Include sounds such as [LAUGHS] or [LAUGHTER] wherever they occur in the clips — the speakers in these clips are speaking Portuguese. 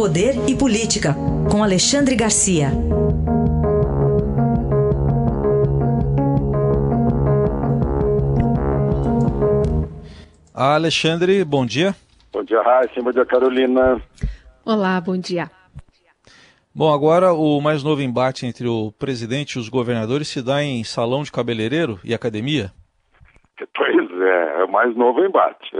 Poder e Política, com Alexandre Garcia. Alexandre, bom dia. Bom dia, Raíssa. Bom dia, Carolina. Olá, bom dia. Bom, agora o mais novo embate entre o presidente e os governadores se dá em salão de cabeleireiro e academia? Pois é, é o mais novo embate.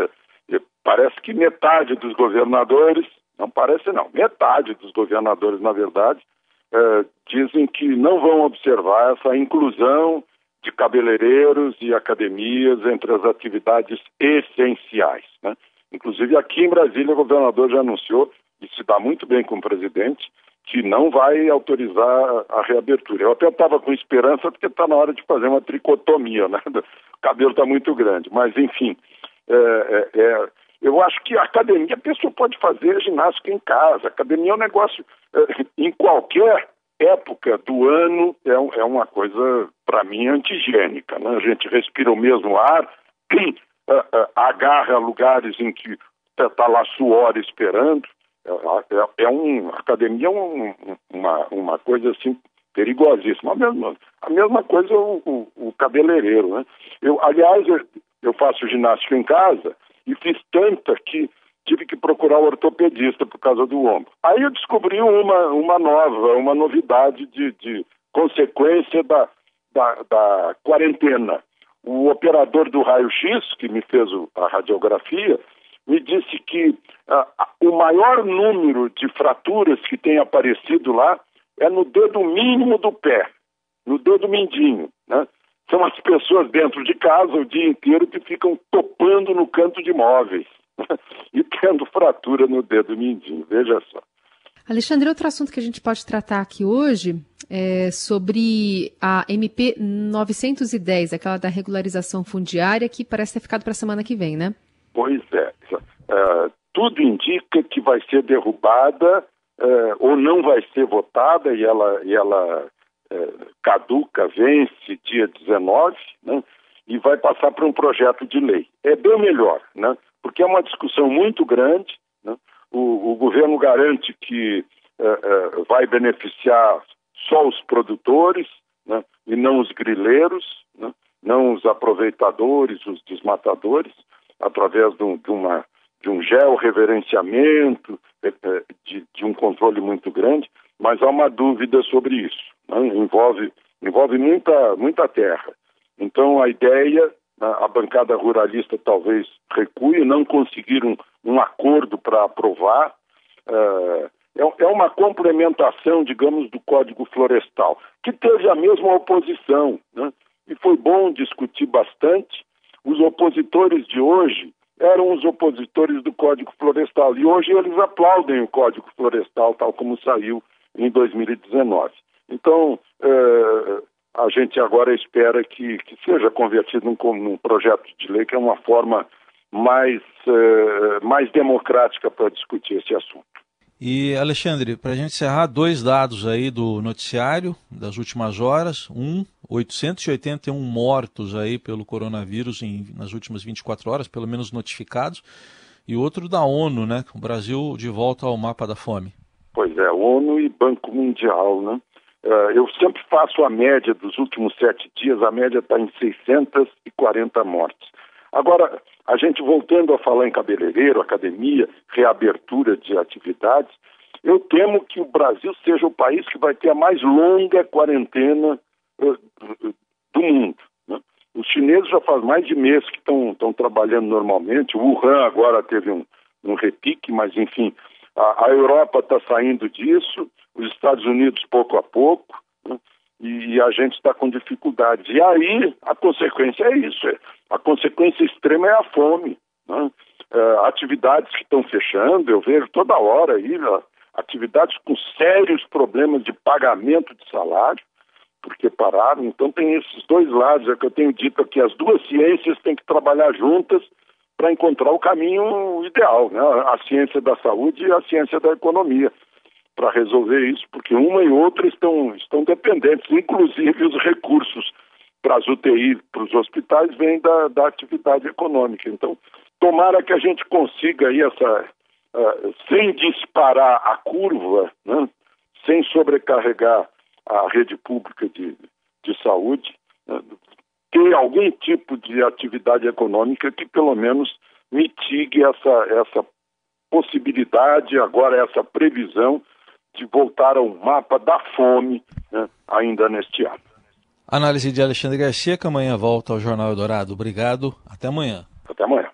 Parece que metade dos governadores, não parece não, metade dos governadores, na verdade, é, dizem que não vão observar essa inclusão de cabeleireiros e academias entre as atividades essenciais. Né? Inclusive aqui em Brasília o governador já anunciou, e se dá muito bem com o presidente, que não vai autorizar a reabertura. Eu até estava com esperança porque está na hora de fazer uma tricotomia, né? [LAUGHS] O cabelo está muito grande, mas enfim, é, é, é, eu acho que a academia, a pessoa pode fazer ginástica em casa. A academia é um negócio, é, em qualquer época do ano, é, é uma coisa, para mim, antigênica. Né? A gente respira o mesmo ar, agarra lugares em que está lá suor esperando. É, é, é um, a academia é um, uma, uma coisa assim perigosíssima. A mesma, a mesma coisa o, o, o cabeleireiro. Né? Eu, aliás, eu, eu faço ginástica em casa e fiz tanta que tive que procurar o ortopedista por causa do ombro. Aí eu descobri uma, uma nova, uma novidade de, de consequência da, da, da quarentena. O operador do raio-x, que me fez a radiografia, me disse que ah, o maior número de fraturas que tem aparecido lá é no dedo mínimo do pé, no dedo mindinho. Né? São as pessoas dentro de casa o dia inteiro que ficam topando no canto de móveis [LAUGHS] e tendo fratura no dedo mindinho. Veja só. Alexandre, outro assunto que a gente pode tratar aqui hoje é sobre a MP 910, aquela da regularização fundiária, que parece ter ficado para a semana que vem, né? Pois é. Uh, tudo indica que vai ser derrubada uh, ou não vai ser votada e ela, e ela uh, caduca, vence dia 19, né? E vai passar para um projeto de lei. É bem melhor, né? Porque é uma discussão muito grande. Né? O, o governo garante que vai beneficiar só os produtores né? e não os grileiros, né? não os aproveitadores, os desmatadores, através de, de uma de um georreverenciamento, é, é, de, de, um controle muito grande, mas há uma dúvida sobre isso. Né? Envolve, envolve muita, muita terra. Então, a ideia, a bancada ruralista talvez recue, não conseguir um, um acordo para aprovar. Uh, é, é uma complementação, digamos, do Código Florestal, que teve a mesma oposição. Né? E foi bom discutir bastante. Os opositores de hoje eram os opositores do Código Florestal. E hoje eles aplaudem o Código Florestal tal como saiu em 2019. Então, eh, a gente agora espera que, que seja convertido num, num, projeto de lei que é uma forma mais, eh, mais democrática para discutir esse assunto. E, Alexandre, para a gente encerrar, dois dados aí do noticiário das últimas horas. Um, 881 mortos aí pelo coronavírus em, nas últimas 24 horas, pelo menos notificados. E outro da ONU, né? O Brasil de volta ao mapa da fome. Pois é, ONU e Banco Mundial, né? Uh, eu sempre faço a média dos últimos sete dias, a média está em 640 mortes. Agora, a gente voltando a falar em cabeleireiro, academia, reabertura de atividades, eu temo que o Brasil seja o país que vai ter a mais longa quarentena uh, do mundo. Né? Os chineses já faz mais de mês que estão trabalhando normalmente, o Wuhan agora teve um, um repique, mas enfim, a, a Europa está saindo disso, os Estados Unidos pouco a pouco, né? E, a gente está com dificuldades. E aí a consequência é isso, é, a consequência extrema é a fome. Né? É, atividades que estão fechando, eu vejo toda hora aí, atividades com sérios problemas de pagamento de salário, porque pararam. Então tem esses dois lados, é que eu tenho dito aqui, as duas ciências têm que trabalhar juntas para encontrar o caminho ideal, né? a ciência da saúde e a ciência da economia para resolver isso, porque uma e outra estão, estão dependentes, inclusive os recursos para as UTI, para os hospitais, vêm da, da atividade econômica. Então, tomara que a gente consiga aí essa, uh, sem disparar a curva, né, sem sobrecarregar a rede pública de, de saúde, né, ter algum tipo de atividade econômica que pelo menos mitigue essa, essa possibilidade, agora essa previsão de voltar ao mapa da fome né, ainda neste ano. Análise de Alexandre Garcia, que amanhã volta ao Jornal Eldorado. Obrigado, até amanhã. Até amanhã.